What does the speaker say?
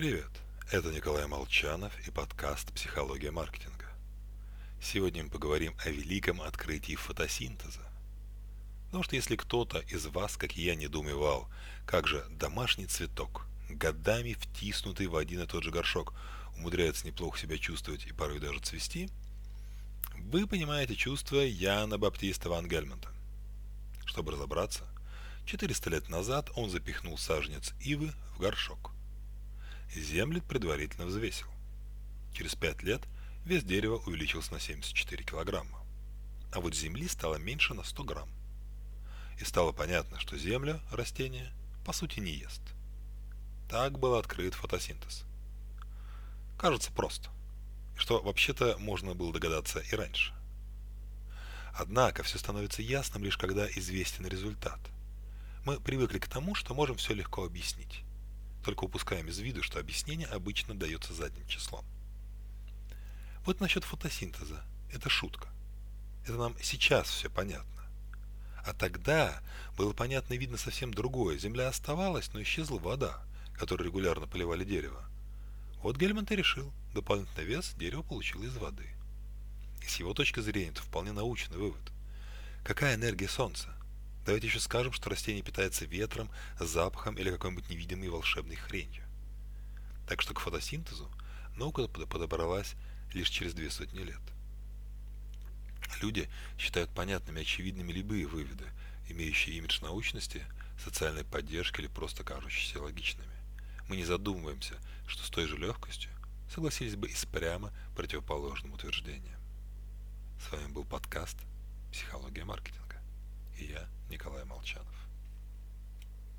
Привет, это Николай Молчанов и подкаст «Психология маркетинга». Сегодня мы поговорим о великом открытии фотосинтеза. Потому что если кто-то из вас, как и я, недоумевал, как же домашний цветок, годами втиснутый в один и тот же горшок, умудряется неплохо себя чувствовать и порой даже цвести, вы понимаете чувство Яна Баптиста Ван Гельмонта. Чтобы разобраться, 400 лет назад он запихнул саженец ивы в горшок. Землю предварительно взвесил. Через 5 лет вес дерева увеличился на 74 килограмма. А вот земли стало меньше на 100 грамм. И стало понятно, что земля, растение, по сути не ест. Так был открыт фотосинтез. Кажется просто. Что вообще-то можно было догадаться и раньше. Однако все становится ясным лишь когда известен результат. Мы привыкли к тому, что можем все легко объяснить. Только упускаем из виду, что объяснение обычно дается задним числом. Вот насчет фотосинтеза. Это шутка. Это нам сейчас все понятно. А тогда было понятно и видно совсем другое. Земля оставалась, но исчезла вода, которой регулярно поливали дерево. Вот Гельмонт и решил, дополнительный вес дерево получило из воды. И с его точки зрения это вполне научный вывод. Какая энергия Солнца? Давайте еще скажем, что растение питается ветром, запахом или какой-нибудь невидимой волшебной хренью. Так что к фотосинтезу наука подобралась лишь через две сотни лет. Люди считают понятными очевидными любые выводы, имеющие имидж научности, социальной поддержки или просто кажущиеся логичными. Мы не задумываемся, что с той же легкостью согласились бы и с прямо противоположным утверждением. С вами был подкаст «Психология маркетинга»